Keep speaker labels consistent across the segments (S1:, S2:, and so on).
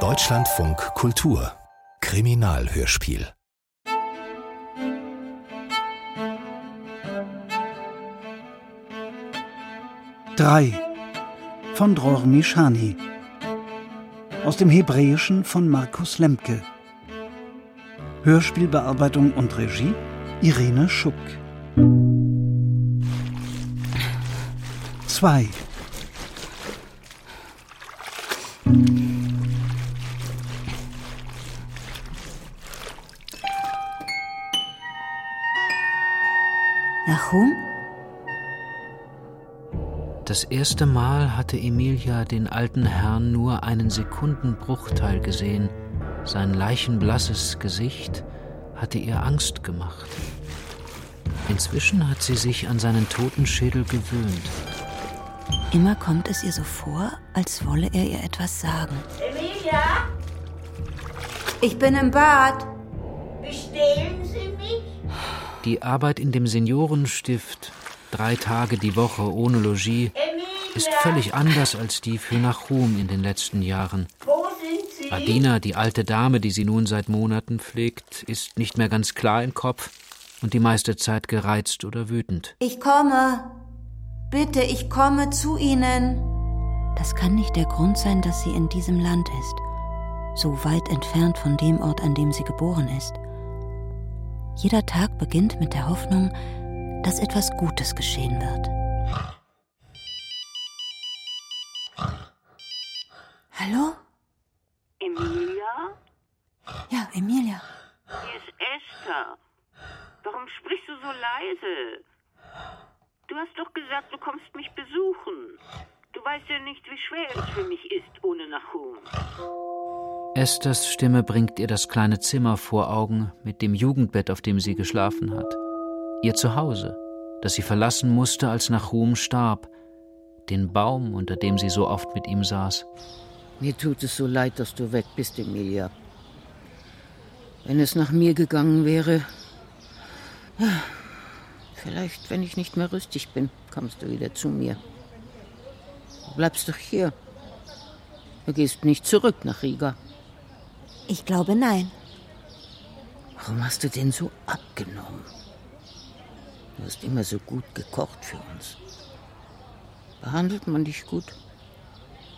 S1: Deutschlandfunk Kultur. Kriminalhörspiel.
S2: Drei von Dror Mishani aus dem Hebräischen von Markus Lemke. Hörspielbearbeitung und Regie Irene Schuck. 2
S3: erste Mal hatte Emilia den alten Herrn nur einen Sekundenbruchteil gesehen. Sein leichenblasses Gesicht hatte ihr Angst gemacht. Inzwischen hat sie sich an seinen Totenschädel gewöhnt.
S4: Immer kommt es ihr so vor, als wolle er ihr etwas sagen.
S5: Emilia,
S4: Ich bin im Bad.
S5: bestehlen Sie mich?
S3: Die Arbeit in dem Seniorenstift, drei Tage die Woche ohne Logis,
S5: Emilia,
S3: ist völlig anders als die für Nachum in den letzten Jahren.
S5: wo sind Sie?
S3: Adina, die alte Dame, die sie nun seit Monaten pflegt, ist nicht mehr ganz klar im Kopf und die meiste Zeit gereizt oder wütend.
S4: Ich komme. Bitte, ich komme zu Ihnen. Das kann nicht der Grund sein, dass sie in diesem Land ist. So weit entfernt von dem Ort, an dem sie geboren ist. Jeder Tag beginnt mit der Hoffnung, dass etwas Gutes geschehen wird. Hallo?
S6: Emilia?
S4: Ja, Emilia.
S6: Hier ist Esther. Warum sprichst du so leise? Du hast doch gesagt, du kommst mich besuchen. Du weißt ja nicht, wie schwer es für mich ist ohne Nachum.
S3: Esthers Stimme bringt ihr das kleine Zimmer vor Augen mit dem Jugendbett, auf dem sie geschlafen hat. Ihr Zuhause, das sie verlassen musste, als Nachum starb. Den Baum, unter dem sie so oft mit ihm saß.
S7: Mir tut es so leid, dass du weg bist, Emilia. Wenn es nach mir gegangen wäre. Ja, vielleicht, wenn ich nicht mehr rüstig bin, kommst du wieder zu mir. Du bleibst doch hier. Du gehst nicht zurück nach Riga.
S4: Ich glaube nein.
S7: Warum hast du denn so abgenommen? Du hast immer so gut gekocht für uns. Behandelt man dich gut?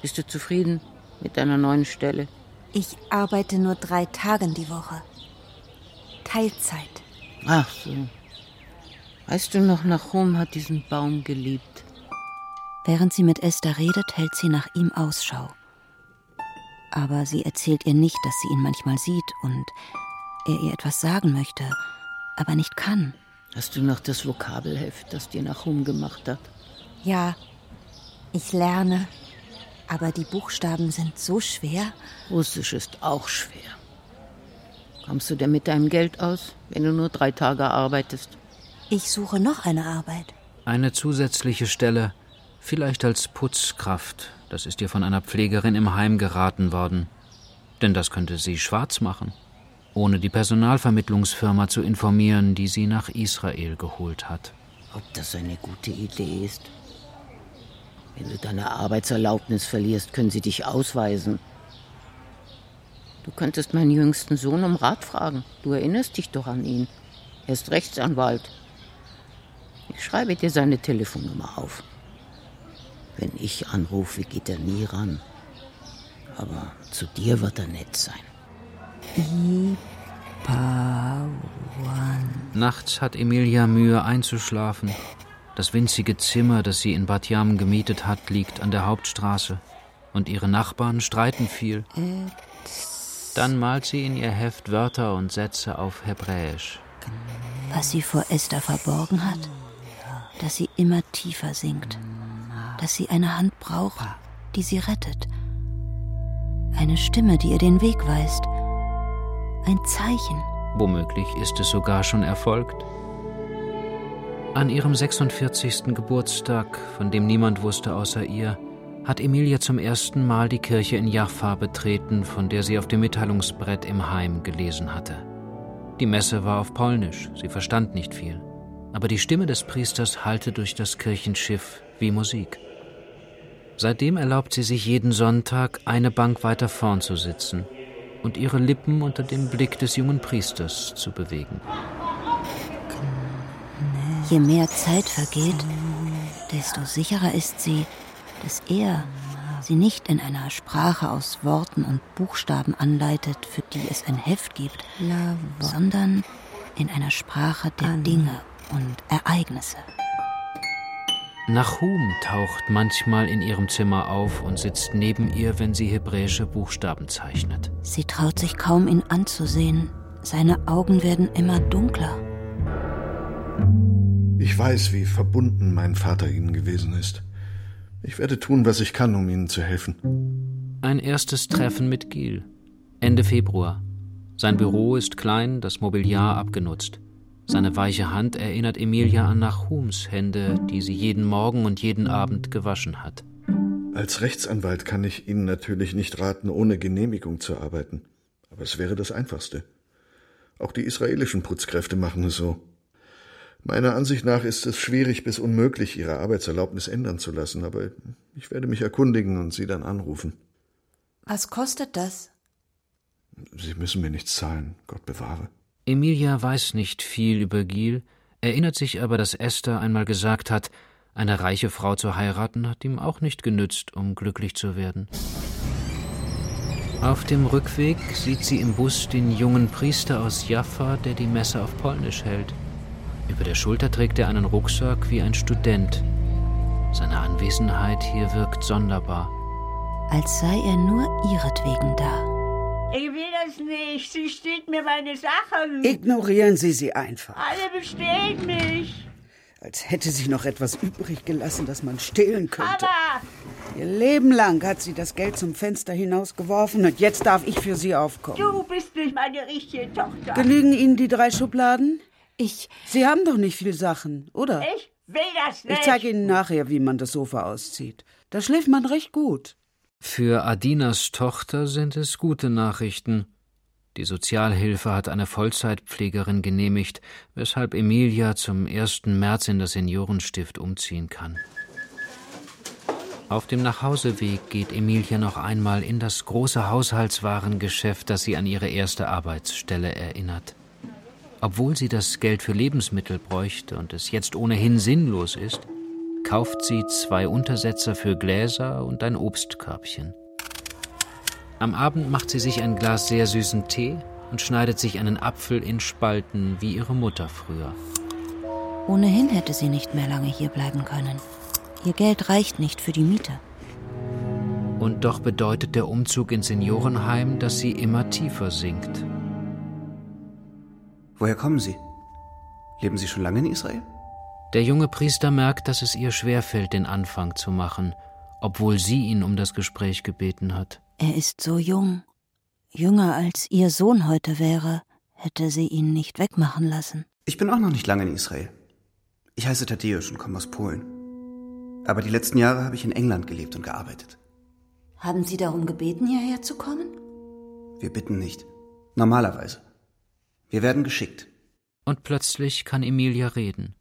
S7: Bist du zufrieden mit deiner neuen Stelle?
S4: Ich arbeite nur drei Tage die Woche. Teilzeit.
S7: Ach so. Weißt du noch, Nachum hat diesen Baum geliebt.
S4: Während sie mit Esther redet, hält sie nach ihm Ausschau. Aber sie erzählt ihr nicht, dass sie ihn manchmal sieht und er ihr etwas sagen möchte, aber nicht kann.
S7: Hast du noch das Vokabelheft, das dir Nachum gemacht hat?
S4: Ja, ich lerne, aber die Buchstaben sind so schwer.
S7: Russisch ist auch schwer. Kommst du denn mit deinem Geld aus, wenn du nur drei Tage arbeitest?
S4: Ich suche noch eine Arbeit.
S3: Eine zusätzliche Stelle, vielleicht als Putzkraft, das ist ihr von einer Pflegerin im Heim geraten worden. Denn das könnte sie schwarz machen, ohne die Personalvermittlungsfirma zu informieren, die sie nach Israel geholt hat.
S7: Ob das eine gute Idee ist? Wenn du deine Arbeitserlaubnis verlierst, können sie dich ausweisen. Du könntest meinen jüngsten Sohn um Rat fragen. Du erinnerst dich doch an ihn. Er ist Rechtsanwalt. Ich schreibe dir seine Telefonnummer auf. Wenn ich anrufe, geht er nie ran. Aber zu dir wird er nett sein.
S3: Nachts hat Emilia Mühe einzuschlafen. Das winzige Zimmer, das sie in Bat Yam gemietet hat, liegt an der Hauptstraße. Und ihre Nachbarn streiten viel. Dann malt sie in ihr Heft Wörter und Sätze auf Hebräisch.
S4: Was sie vor Esther verborgen hat, dass sie immer tiefer sinkt, dass sie eine Hand braucht, die sie rettet, eine Stimme, die ihr den Weg weist, ein Zeichen.
S3: Womöglich ist es sogar schon erfolgt. An ihrem 46. Geburtstag, von dem niemand wusste außer ihr, hat Emilia zum ersten Mal die Kirche in Jaffa betreten, von der sie auf dem Mitteilungsbrett im Heim gelesen hatte. Die Messe war auf Polnisch, sie verstand nicht viel, aber die Stimme des Priesters hallte durch das Kirchenschiff wie Musik. Seitdem erlaubt sie sich jeden Sonntag, eine Bank weiter vorn zu sitzen und ihre Lippen unter dem Blick des jungen Priesters zu bewegen.
S4: Je mehr Zeit vergeht, desto sicherer ist sie, dass er sie nicht in einer Sprache aus Worten und Buchstaben anleitet, für die es ein Heft gibt, sondern in einer Sprache der Dinge und Ereignisse.
S3: Nahum taucht manchmal in ihrem Zimmer auf und sitzt neben ihr, wenn sie hebräische Buchstaben zeichnet.
S4: Sie traut sich kaum, ihn anzusehen. Seine Augen werden immer dunkler.
S8: Ich weiß, wie verbunden mein Vater Ihnen gewesen ist. Ich werde tun, was ich kann, um Ihnen zu helfen.
S3: Ein erstes Treffen mit Gil. Ende Februar. Sein Büro ist klein, das Mobiliar abgenutzt. Seine weiche Hand erinnert Emilia an Nachums Hände, die sie jeden Morgen und jeden Abend gewaschen hat.
S8: Als Rechtsanwalt kann ich Ihnen natürlich nicht raten, ohne Genehmigung zu arbeiten. Aber es wäre das Einfachste. Auch die israelischen Putzkräfte machen es so. Meiner Ansicht nach ist es schwierig bis unmöglich, Ihre Arbeitserlaubnis ändern zu lassen, aber ich werde mich erkundigen und Sie dann anrufen.
S4: Was kostet das?
S8: Sie müssen mir nichts zahlen, Gott bewahre.
S3: Emilia weiß nicht viel über Gil, erinnert sich aber, dass Esther einmal gesagt hat, eine reiche Frau zu heiraten hat ihm auch nicht genützt, um glücklich zu werden. Auf dem Rückweg sieht sie im Bus den jungen Priester aus Jaffa, der die Messe auf Polnisch hält. Über der Schulter trägt er einen Rucksack wie ein Student. Seine Anwesenheit hier wirkt sonderbar.
S4: Als sei er nur ihretwegen da.
S5: Ich will das nicht. Sie stiehlt mir meine Sachen.
S9: Ignorieren Sie sie einfach.
S5: Alle bestehlen mich.
S9: Als hätte sie noch etwas übrig gelassen, das man stehlen könnte.
S5: Aber
S9: Ihr Leben lang hat sie das Geld zum Fenster hinausgeworfen und jetzt darf ich für sie aufkommen.
S5: du bist nicht meine richtige Tochter.
S9: Genügen Ihnen die drei Schubladen?
S4: Ich.
S9: Sie haben doch nicht viel Sachen, oder?
S5: Ich will das nicht.
S9: Ich zeige Ihnen nachher, wie man das Sofa auszieht. Da schläft man recht gut.
S3: Für Adinas Tochter sind es gute Nachrichten. Die Sozialhilfe hat eine Vollzeitpflegerin genehmigt, weshalb Emilia zum 1. März in das Seniorenstift umziehen kann. Auf dem Nachhauseweg geht Emilia noch einmal in das große Haushaltswarengeschäft, das sie an ihre erste Arbeitsstelle erinnert. Obwohl sie das Geld für Lebensmittel bräuchte und es jetzt ohnehin sinnlos ist, kauft sie zwei Untersetzer für Gläser und ein Obstkörbchen. Am Abend macht sie sich ein Glas sehr süßen Tee und schneidet sich einen Apfel in Spalten wie ihre Mutter früher.
S4: Ohnehin hätte sie nicht mehr lange hier bleiben können. Ihr Geld reicht nicht für die Miete.
S3: Und doch bedeutet der Umzug ins Seniorenheim, dass sie immer tiefer sinkt.
S10: Woher kommen Sie? Leben Sie schon lange in Israel?
S3: Der junge Priester merkt, dass es ihr schwerfällt, den Anfang zu machen, obwohl sie ihn um das Gespräch gebeten hat.
S4: Er ist so jung. Jünger als ihr Sohn heute wäre, hätte sie ihn nicht wegmachen lassen.
S10: Ich bin auch noch nicht lange in Israel. Ich heiße Tadeusz und komme aus Polen. Aber die letzten Jahre habe ich in England gelebt und gearbeitet.
S4: Haben Sie darum gebeten, hierher zu kommen?
S10: Wir bitten nicht. Normalerweise. Wir werden geschickt.
S3: Und plötzlich kann Emilia reden.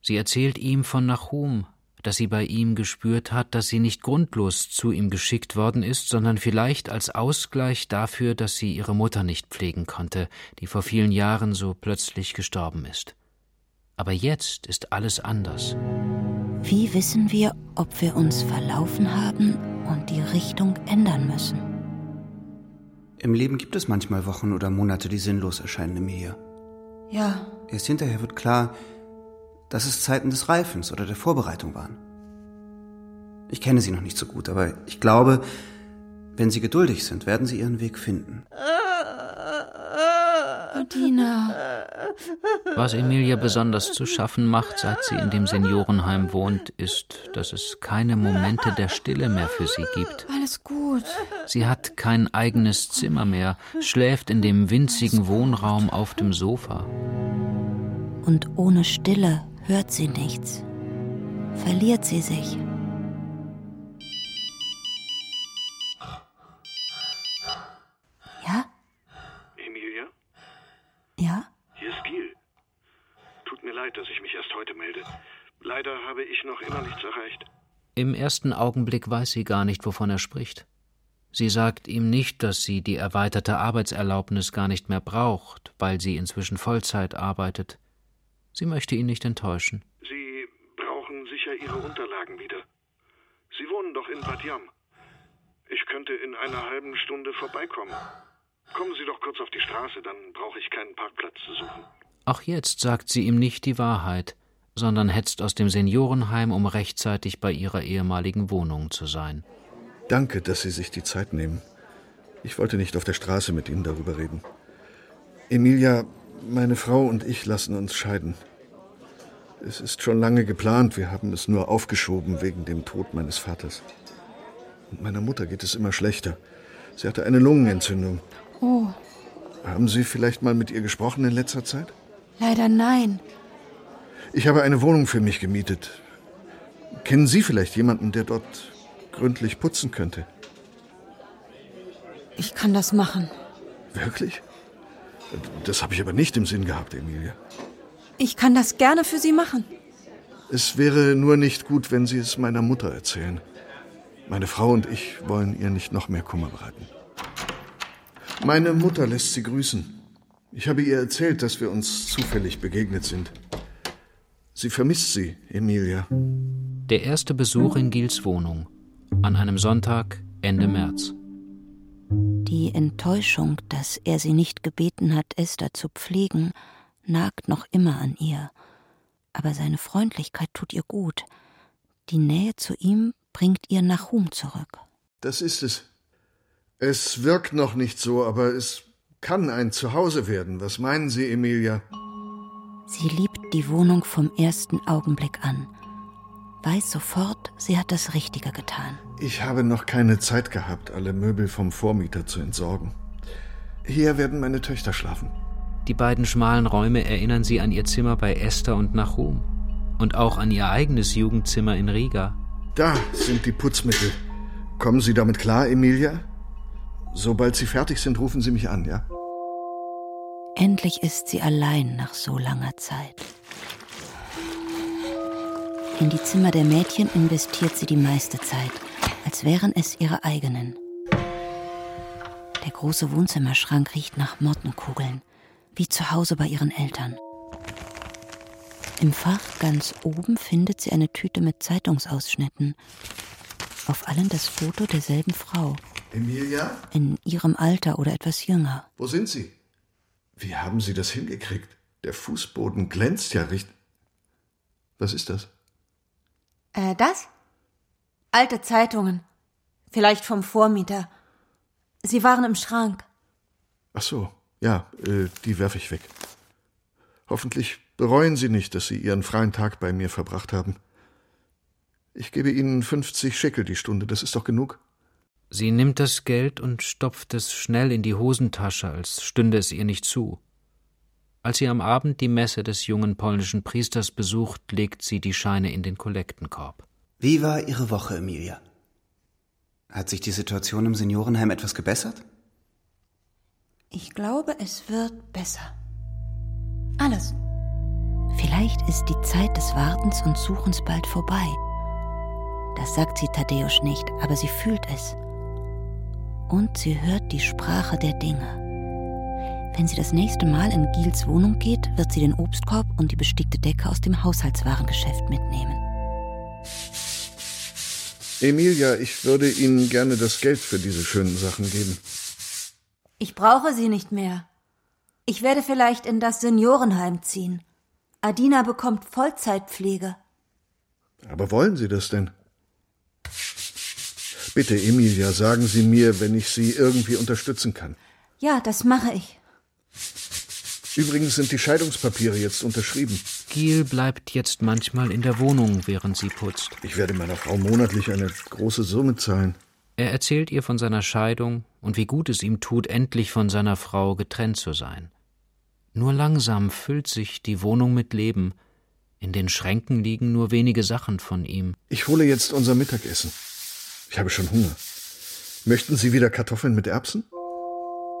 S3: Sie erzählt ihm von Nachum, dass sie bei ihm gespürt hat, dass sie nicht grundlos zu ihm geschickt worden ist, sondern vielleicht als Ausgleich dafür, dass sie ihre Mutter nicht pflegen konnte, die vor vielen Jahren so plötzlich gestorben ist. Aber jetzt ist alles anders.
S4: Wie wissen wir, ob wir uns verlaufen haben und die Richtung ändern müssen?
S10: Im Leben gibt es manchmal Wochen oder Monate, die sinnlos erscheinen, Emilia.
S4: Ja,
S10: Erst hinterher wird klar, dass es Zeiten des Reifens oder der Vorbereitung waren. Ich kenne Sie noch nicht so gut, aber ich glaube, wenn Sie geduldig sind, werden Sie Ihren Weg finden.
S4: Adina.
S3: Was Emilia besonders zu schaffen macht, seit sie in dem Seniorenheim wohnt, ist, dass es keine Momente der Stille mehr für sie gibt.
S4: Alles gut.
S3: Sie hat kein eigenes Zimmer mehr, schläft in dem winzigen Wohnraum auf dem Sofa.
S4: Und ohne Stille hört sie nichts. Verliert sie sich.
S11: Leid, dass ich mich erst heute melde. Leider habe ich noch immer nichts erreicht.
S3: Im ersten Augenblick weiß sie gar nicht, wovon er spricht. Sie sagt ihm nicht, dass sie die erweiterte Arbeitserlaubnis gar nicht mehr braucht, weil sie inzwischen Vollzeit arbeitet. Sie möchte ihn nicht enttäuschen.
S11: Sie brauchen sicher Ihre Unterlagen wieder. Sie wohnen doch in Bad Yam. Ich könnte in einer halben Stunde vorbeikommen. Kommen Sie doch kurz auf die Straße, dann brauche ich keinen Parkplatz zu suchen.
S3: Auch jetzt sagt sie ihm nicht die Wahrheit, sondern hetzt aus dem Seniorenheim, um rechtzeitig bei ihrer ehemaligen Wohnung zu sein.
S8: Danke, dass Sie sich die Zeit nehmen. Ich wollte nicht auf der Straße mit Ihnen darüber reden. Emilia, meine Frau und ich lassen uns scheiden. Es ist schon lange geplant, wir haben es nur aufgeschoben wegen dem Tod meines Vaters. Und meiner Mutter geht es immer schlechter. Sie hatte eine Lungenentzündung.
S4: Oh,
S8: Haben Sie vielleicht mal mit ihr gesprochen in letzter Zeit?
S4: Leider nein.
S8: Ich habe eine Wohnung für mich gemietet. Kennen Sie vielleicht jemanden, der dort gründlich putzen könnte?
S4: Ich kann das machen.
S8: Wirklich? Das habe ich aber nicht im Sinn gehabt, Emilia.
S4: Ich kann das gerne für Sie machen.
S8: Es wäre nur nicht gut, wenn Sie es meiner Mutter erzählen. Meine Frau und ich wollen ihr nicht noch mehr Kummer bereiten. Meine Mutter lässt Sie grüßen. Ich habe ihr erzählt, dass wir uns zufällig begegnet sind. Sie vermisst Sie, Emilia.
S3: Der erste Besuch in Gils Wohnung. An einem Sonntag Ende März.
S4: Die Enttäuschung, dass er sie nicht gebeten hat, Esther zu pflegen, nagt noch immer an ihr. Aber seine Freundlichkeit tut ihr gut. Die Nähe zu ihm bringt ihr Nachum zurück.
S8: Das ist es. Es wirkt noch nicht so, aber es kann ein Zuhause werden. Was meinen Sie, Emilia?
S4: Sie liebt die Wohnung vom ersten Augenblick an, weiß sofort, sie hat das Richtige getan.
S8: Ich habe noch keine Zeit gehabt, alle Möbel vom Vormieter zu entsorgen. Hier werden meine Töchter schlafen.
S3: Die beiden schmalen Räume erinnern sie an ihr Zimmer bei Esther und Nachum. Und auch an ihr eigenes Jugendzimmer in Riga.
S8: Da sind die Putzmittel. Kommen Sie damit klar, Emilia? Sobald Sie fertig sind, rufen Sie mich an, ja?
S4: Endlich ist sie allein nach so langer Zeit. In die Zimmer der Mädchen investiert sie die meiste Zeit, als wären es ihre eigenen. Der große Wohnzimmerschrank riecht nach Mottenkugeln, wie zu Hause bei ihren Eltern. Im Fach ganz oben findet sie eine Tüte mit Zeitungsausschnitten. Auf allen das Foto derselben Frau,
S8: Emilia?
S4: in ihrem Alter oder etwas jünger.
S8: Wo sind Sie? Wie haben Sie das hingekriegt? Der Fußboden glänzt ja richtig. Was ist das?
S4: Äh, das? Alte Zeitungen. Vielleicht vom Vormieter. Sie waren im Schrank.
S8: Ach so, ja, äh, die werfe ich weg. Hoffentlich bereuen Sie nicht, dass Sie Ihren freien Tag bei mir verbracht haben. Ich gebe Ihnen 50 Scheckel die Stunde, das ist doch genug.
S3: Sie nimmt das Geld und stopft es schnell in die Hosentasche, als stünde es ihr nicht zu. Als sie am Abend die Messe des jungen polnischen Priesters besucht, legt sie die Scheine in den Kollektenkorb.
S10: Wie war Ihre Woche, Emilia? Hat sich die Situation im Seniorenheim etwas gebessert?
S4: Ich glaube, es wird besser. Alles. Vielleicht ist die Zeit des Wartens und Suchens bald vorbei. Das sagt sie Tadeusz nicht, aber sie fühlt es. Und sie hört die Sprache der Dinge. Wenn sie das nächste Mal in Giels Wohnung geht, wird sie den Obstkorb und die bestickte Decke aus dem Haushaltswarengeschäft mitnehmen.
S8: Emilia, ich würde Ihnen gerne das Geld für diese schönen Sachen geben.
S4: Ich brauche sie nicht mehr. Ich werde vielleicht in das Seniorenheim ziehen. Adina bekommt Vollzeitpflege.
S8: Aber wollen Sie das denn? Bitte, Emilia, sagen Sie mir, wenn ich Sie irgendwie unterstützen kann.
S4: Ja, das mache ich.
S8: Übrigens sind die Scheidungspapiere jetzt unterschrieben.
S3: Giel bleibt jetzt manchmal in der Wohnung, während sie putzt.
S8: Ich werde meiner Frau monatlich eine große Summe zahlen.
S3: Er erzählt ihr von seiner Scheidung und wie gut es ihm tut, endlich von seiner Frau getrennt zu sein. Nur langsam füllt sich die Wohnung mit Leben. In den Schränken liegen nur wenige Sachen von ihm.
S8: Ich hole jetzt unser Mittagessen. Ich habe schon Hunger. Möchten Sie wieder Kartoffeln mit Erbsen?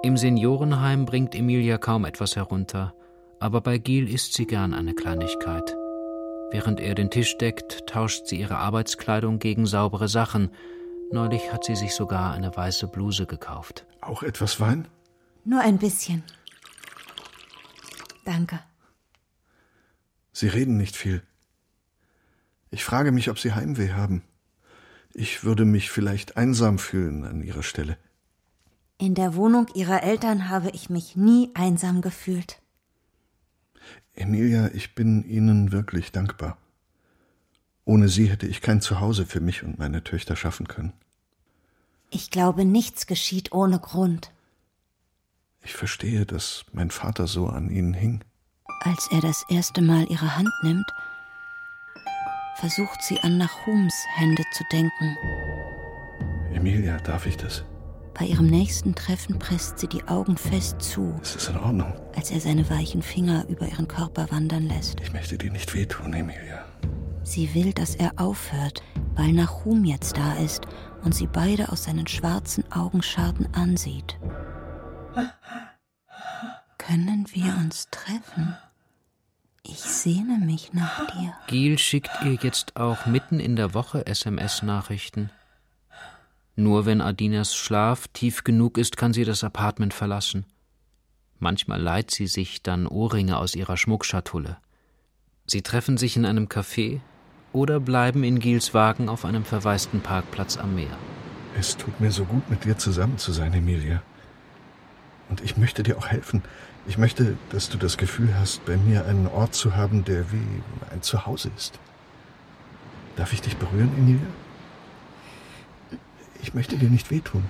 S3: Im Seniorenheim bringt Emilia kaum etwas herunter, aber bei Giel isst sie gern eine Kleinigkeit. Während er den Tisch deckt, tauscht sie ihre Arbeitskleidung gegen saubere Sachen. Neulich hat sie sich sogar eine weiße Bluse gekauft.
S8: Auch etwas Wein?
S4: Nur ein bisschen. Danke.
S8: Sie reden nicht viel. Ich frage mich, ob Sie Heimweh haben. Ich würde mich vielleicht einsam fühlen an Ihrer Stelle.
S4: In der Wohnung Ihrer Eltern habe ich mich nie einsam gefühlt.
S8: Emilia, ich bin Ihnen wirklich dankbar. Ohne Sie hätte ich kein Zuhause für mich und meine Töchter schaffen können.
S4: Ich glaube, nichts geschieht ohne Grund.
S8: Ich verstehe, dass mein Vater so an Ihnen hing.
S4: Als er das erste Mal ihre Hand nimmt, versucht sie an Nahums Hände zu denken.
S8: Emilia, darf ich das?
S4: Bei ihrem nächsten Treffen presst sie die Augen fest zu.
S8: Es ist in Ordnung.
S4: Als er seine weichen Finger über ihren Körper wandern lässt.
S8: Ich möchte dir nicht wehtun, Emilia.
S4: Sie will, dass er aufhört, weil Nahum jetzt da ist und sie beide aus seinen schwarzen Augenscharten ansieht. Können wir uns treffen? Ich sehne mich nach dir.
S3: Gil schickt ihr jetzt auch mitten in der Woche SMS-Nachrichten. Nur wenn Adinas Schlaf tief genug ist, kann sie das Apartment verlassen. Manchmal leiht sie sich dann Ohrringe aus ihrer Schmuckschatulle. Sie treffen sich in einem Café oder bleiben in Gils Wagen auf einem verwaisten Parkplatz am Meer.
S8: Es tut mir so gut, mit dir zusammen zu sein, Emilia. Und ich möchte dir auch helfen. Ich möchte, dass du das Gefühl hast, bei mir einen Ort zu haben, der wie ein Zuhause ist. Darf ich dich berühren, Emilia? Ich möchte dir nicht wehtun.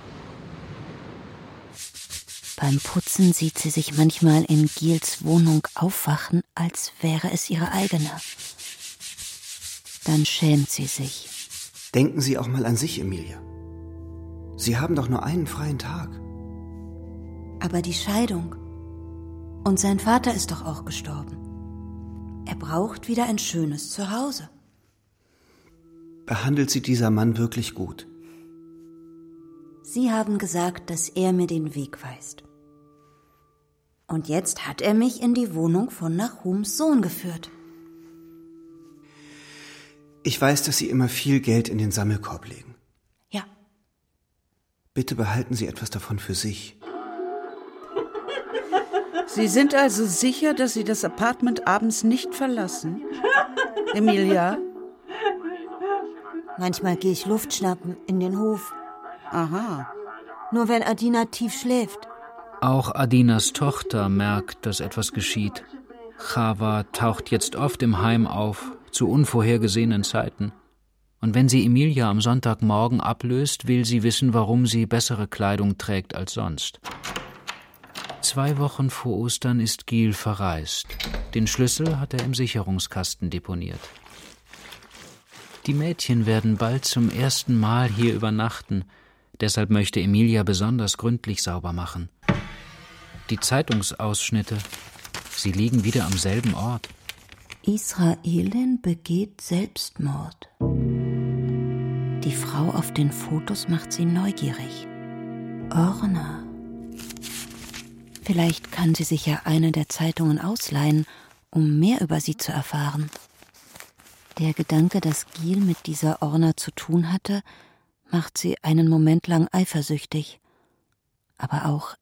S4: Beim Putzen sieht sie sich manchmal in Giels Wohnung aufwachen, als wäre es ihre eigene. Dann schämt sie sich.
S10: Denken Sie auch mal an sich, Emilia. Sie haben doch nur einen freien Tag.
S4: Aber die Scheidung. Und sein Vater ist doch auch gestorben. Er braucht wieder ein schönes Zuhause.
S10: Behandelt Sie dieser Mann wirklich gut?
S4: Sie haben gesagt, dass er mir den Weg weist. Und jetzt hat er mich in die Wohnung von Nahums Sohn geführt.
S10: Ich weiß, dass Sie immer viel Geld in den Sammelkorb legen.
S4: Ja.
S10: Bitte behalten Sie etwas davon für sich.
S9: Sie sind also sicher, dass Sie das Apartment abends nicht verlassen? Emilia?
S4: Manchmal gehe ich Luft schnappen in den Hof.
S9: Aha.
S4: Nur wenn Adina tief schläft.
S3: Auch Adinas Tochter merkt, dass etwas geschieht. Chava taucht jetzt oft im Heim auf, zu unvorhergesehenen Zeiten. Und wenn sie Emilia am Sonntagmorgen ablöst, will sie wissen, warum sie bessere Kleidung trägt als sonst. Zwei Wochen vor Ostern ist Giel verreist. Den Schlüssel hat er im Sicherungskasten deponiert. Die Mädchen werden bald zum ersten Mal hier übernachten, deshalb möchte Emilia besonders gründlich sauber machen. Die Zeitungsausschnitte, sie liegen wieder am selben Ort.
S4: Israelin begeht Selbstmord. Die Frau auf den Fotos macht sie neugierig. Orna. Vielleicht kann sie sich ja eine der Zeitungen ausleihen, um mehr über sie zu erfahren. Der Gedanke, dass Giel mit dieser Orna zu tun hatte, macht sie einen Moment lang eifersüchtig, aber auch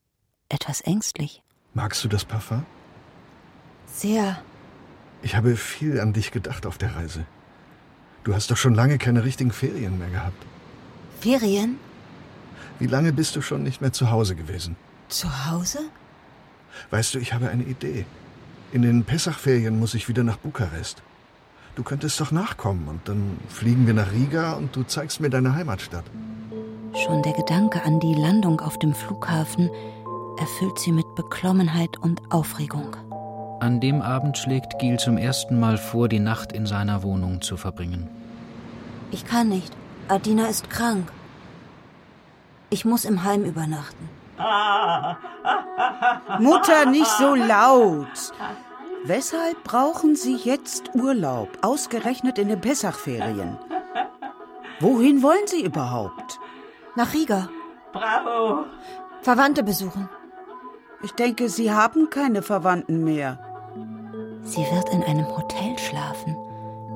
S4: etwas ängstlich.
S8: Magst du das Parfum?
S4: Sehr.
S8: Ich habe viel an dich gedacht auf der Reise. Du hast doch schon lange keine richtigen Ferien mehr gehabt.
S4: Ferien?
S8: Wie lange bist du schon nicht mehr zu Hause gewesen?
S4: Zu Hause?
S8: Weißt du, ich habe eine Idee. In den Pessachferien muss ich wieder nach Bukarest. Du könntest doch nachkommen und dann fliegen wir nach Riga und du zeigst mir deine Heimatstadt.
S4: Schon der Gedanke an die Landung auf dem Flughafen erfüllt sie mit Beklommenheit und Aufregung.
S3: An dem Abend schlägt Giel zum ersten Mal vor, die Nacht in seiner Wohnung zu verbringen.
S4: Ich kann nicht. Adina ist krank. Ich muss im Heim übernachten.
S9: Mutter, nicht so laut. Weshalb brauchen Sie jetzt Urlaub, ausgerechnet in den Pessachferien? Wohin wollen Sie überhaupt?
S4: Nach Riga.
S5: Bravo.
S4: Verwandte besuchen.
S9: Ich denke, Sie haben keine Verwandten mehr.
S4: Sie wird in einem Hotel schlafen,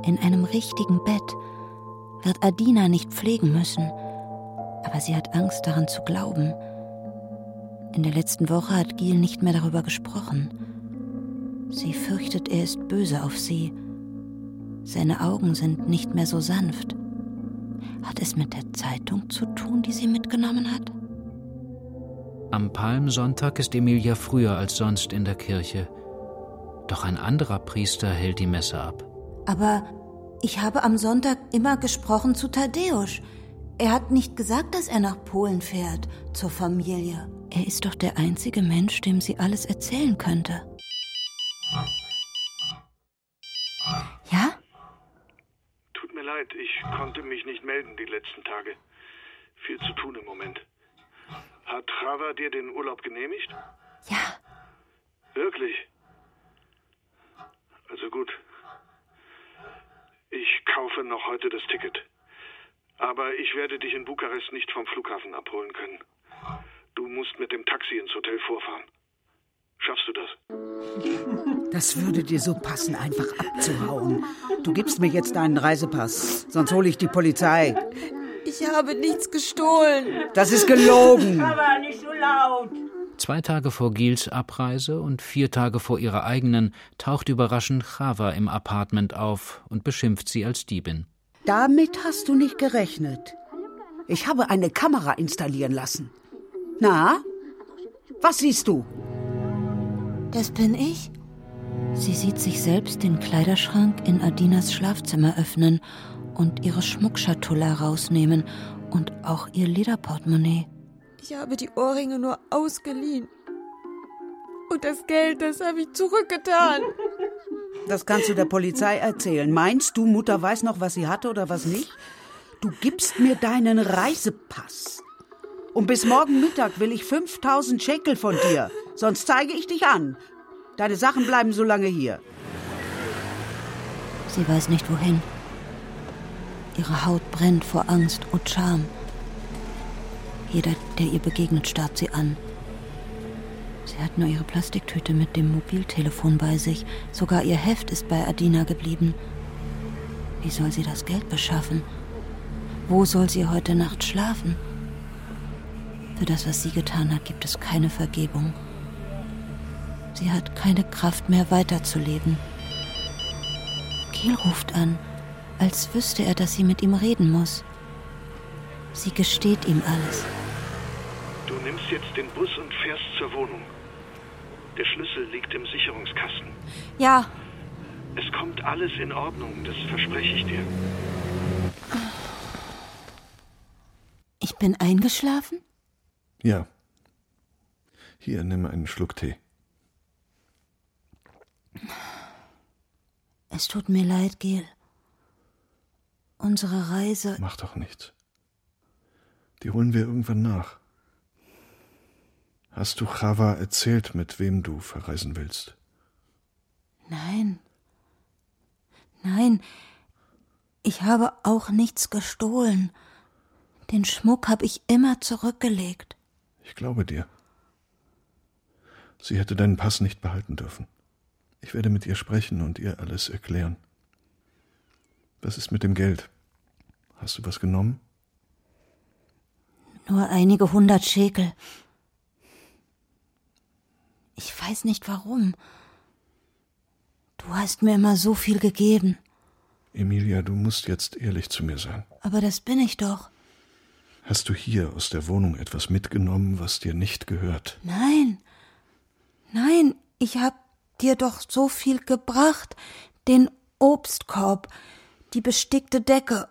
S4: In einem richtigen Bett wird Adina nicht pflegen müssen, aber sie hat Angst daran zu glauben. In der letzten Woche hat Gil nicht mehr darüber gesprochen. Sie fürchtet, er ist böse auf sie. Seine Augen sind nicht mehr so sanft. Hat es mit der Zeitung zu tun, die sie mitgenommen hat?
S3: Am Palmsonntag ist Emilia früher als sonst in der Kirche. Doch ein anderer Priester hält die Messe ab.
S4: Aber ich habe am Sonntag immer gesprochen zu Tadeusz. Er hat nicht gesagt, dass er nach Polen fährt, zur Familie. Er ist doch der einzige Mensch, dem sie alles erzählen könnte. Ja?
S11: Tut mir leid, ich konnte mich nicht melden die letzten Tage. Viel zu tun im Moment. Hat Trava dir den Urlaub genehmigt?
S4: Ja.
S11: Wirklich? Also gut. Ich kaufe noch heute das Ticket. Aber ich werde dich in Bukarest nicht vom Flughafen abholen können. Du musst mit dem Taxi ins Hotel vorfahren. Schaffst du das?
S9: Das würde dir so passen, einfach abzuhauen. Du gibst mir jetzt deinen Reisepass, sonst hole ich die Polizei.
S12: Ich habe nichts gestohlen.
S9: Das ist gelogen.
S5: Aber nicht so laut.
S3: Zwei Tage vor Gils Abreise und vier Tage vor ihrer eigenen taucht überraschend Chava im Apartment auf und beschimpft sie als Diebin.
S9: Damit hast du nicht gerechnet. Ich habe eine Kamera installieren lassen. Na, was siehst du?
S4: Das bin ich. Sie sieht sich selbst den Kleiderschrank in Adinas Schlafzimmer öffnen und ihre Schmuckschatulle herausnehmen und auch ihr Lederportemonnaie.
S12: Ich habe die Ohrringe nur ausgeliehen. Und das Geld, das habe ich zurückgetan.
S9: Das kannst du der Polizei erzählen. Meinst du, Mutter weiß noch, was sie hatte oder was nicht? Du gibst mir deinen Reisepass. Und bis morgen Mittag will ich 5000 Shekel von dir. Sonst zeige ich dich an. Deine Sachen bleiben so lange hier.
S4: Sie weiß nicht wohin. Ihre Haut brennt vor Angst und Scham. Jeder, der ihr begegnet, starrt sie an. Sie hat nur ihre Plastiktüte mit dem Mobiltelefon bei sich. Sogar ihr Heft ist bei Adina geblieben. Wie soll sie das Geld beschaffen? Wo soll sie heute Nacht schlafen? Für das, was sie getan hat, gibt es keine Vergebung. Sie hat keine Kraft mehr weiterzuleben. Kiel ruft an, als wüsste er, dass sie mit ihm reden muss. Sie gesteht ihm alles.
S11: Du nimmst jetzt den Bus und fährst zur Wohnung. Der Schlüssel liegt im Sicherungskasten.
S12: Ja.
S11: Es kommt alles in Ordnung, das verspreche ich dir.
S4: Ich bin eingeschlafen?
S8: Ja. Hier, nimm einen Schluck Tee.
S4: Es tut mir leid, Gil. Unsere Reise.
S8: Mach doch nichts. Die holen wir irgendwann nach. Hast du Chava erzählt, mit wem du verreisen willst?
S4: Nein. Nein. Ich habe auch nichts gestohlen. Den Schmuck habe ich immer zurückgelegt.
S8: Ich glaube dir. Sie hätte deinen Pass nicht behalten dürfen. Ich werde mit ihr sprechen und ihr alles erklären. Was ist mit dem Geld? Hast du was genommen?
S4: Nur einige hundert Schekel. Ich weiß nicht warum. Du hast mir immer so viel gegeben.
S8: Emilia, du musst jetzt ehrlich zu mir sein.
S4: Aber das bin ich doch.
S8: Hast du hier aus der Wohnung etwas mitgenommen, was dir nicht gehört?
S4: Nein. Nein, ich hab dir doch so viel gebracht. Den Obstkorb, die bestickte Decke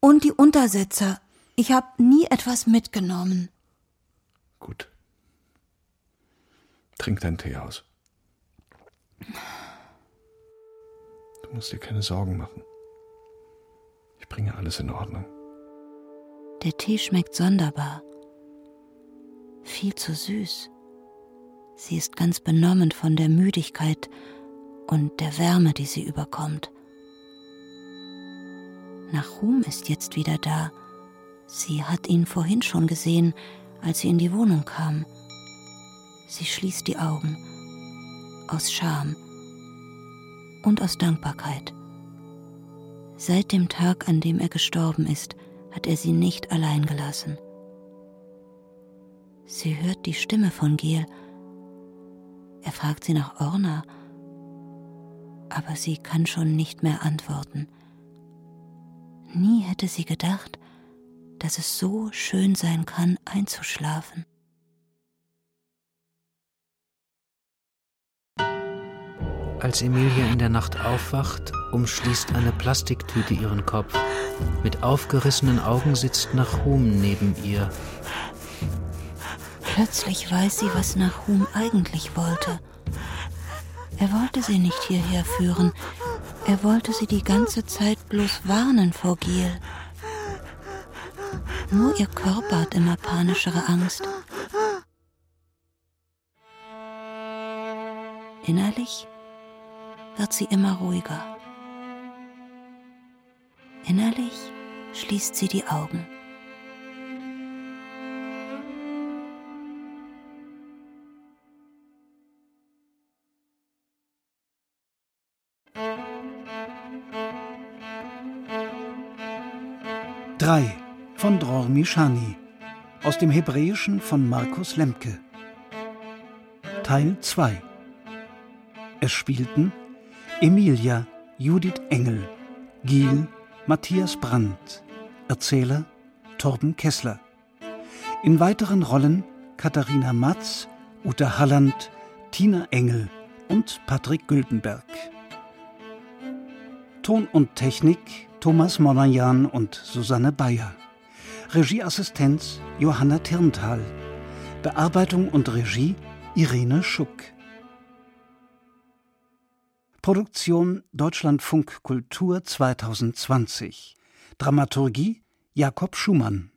S4: und die Untersetzer. Ich hab nie etwas mitgenommen.
S8: Gut. Trink deinen Tee aus. Du musst dir keine Sorgen machen. Ich bringe alles in Ordnung.
S4: Der Tee schmeckt sonderbar. Viel zu süß. Sie ist ganz benommen von der Müdigkeit und der Wärme, die sie überkommt. Nachum ist jetzt wieder da. Sie hat ihn vorhin schon gesehen, als sie in die Wohnung kam. Sie schließt die Augen. Aus Scham und aus Dankbarkeit. Seit dem Tag, an dem er gestorben ist, hat er sie nicht allein gelassen. Sie hört die Stimme von Giel. Er fragt sie nach Orna, aber sie kann schon nicht mehr antworten. Nie hätte sie gedacht, dass es so schön sein kann, einzuschlafen.
S3: Als Emilia in der Nacht aufwacht, umschließt eine Plastiktüte ihren Kopf. Mit aufgerissenen Augen sitzt Nachum neben ihr.
S4: Plötzlich weiß sie, was Nachum eigentlich wollte. Er wollte sie nicht hierher führen. Er wollte sie die ganze Zeit bloß warnen vor Giel. Nur ihr Körper hat immer panischere Angst. Innerlich wird sie immer ruhiger. Innerlich schließt sie die Augen.
S2: Drei von Dror Mishani aus dem Hebräischen von Markus Lemke. Teil 2 Es spielten Emilia Judith Engel, Giel Matthias Brandt, Erzähler Torben Kessler. In weiteren Rollen Katharina Matz, Uta Halland, Tina Engel und Patrick Güldenberg. Ton und Technik Thomas Monajan und Susanne Bayer. Regieassistenz Johanna Tirntal. Bearbeitung und Regie Irene Schuck. Produktion Deutschlandfunk Kultur 2020. Dramaturgie Jakob Schumann.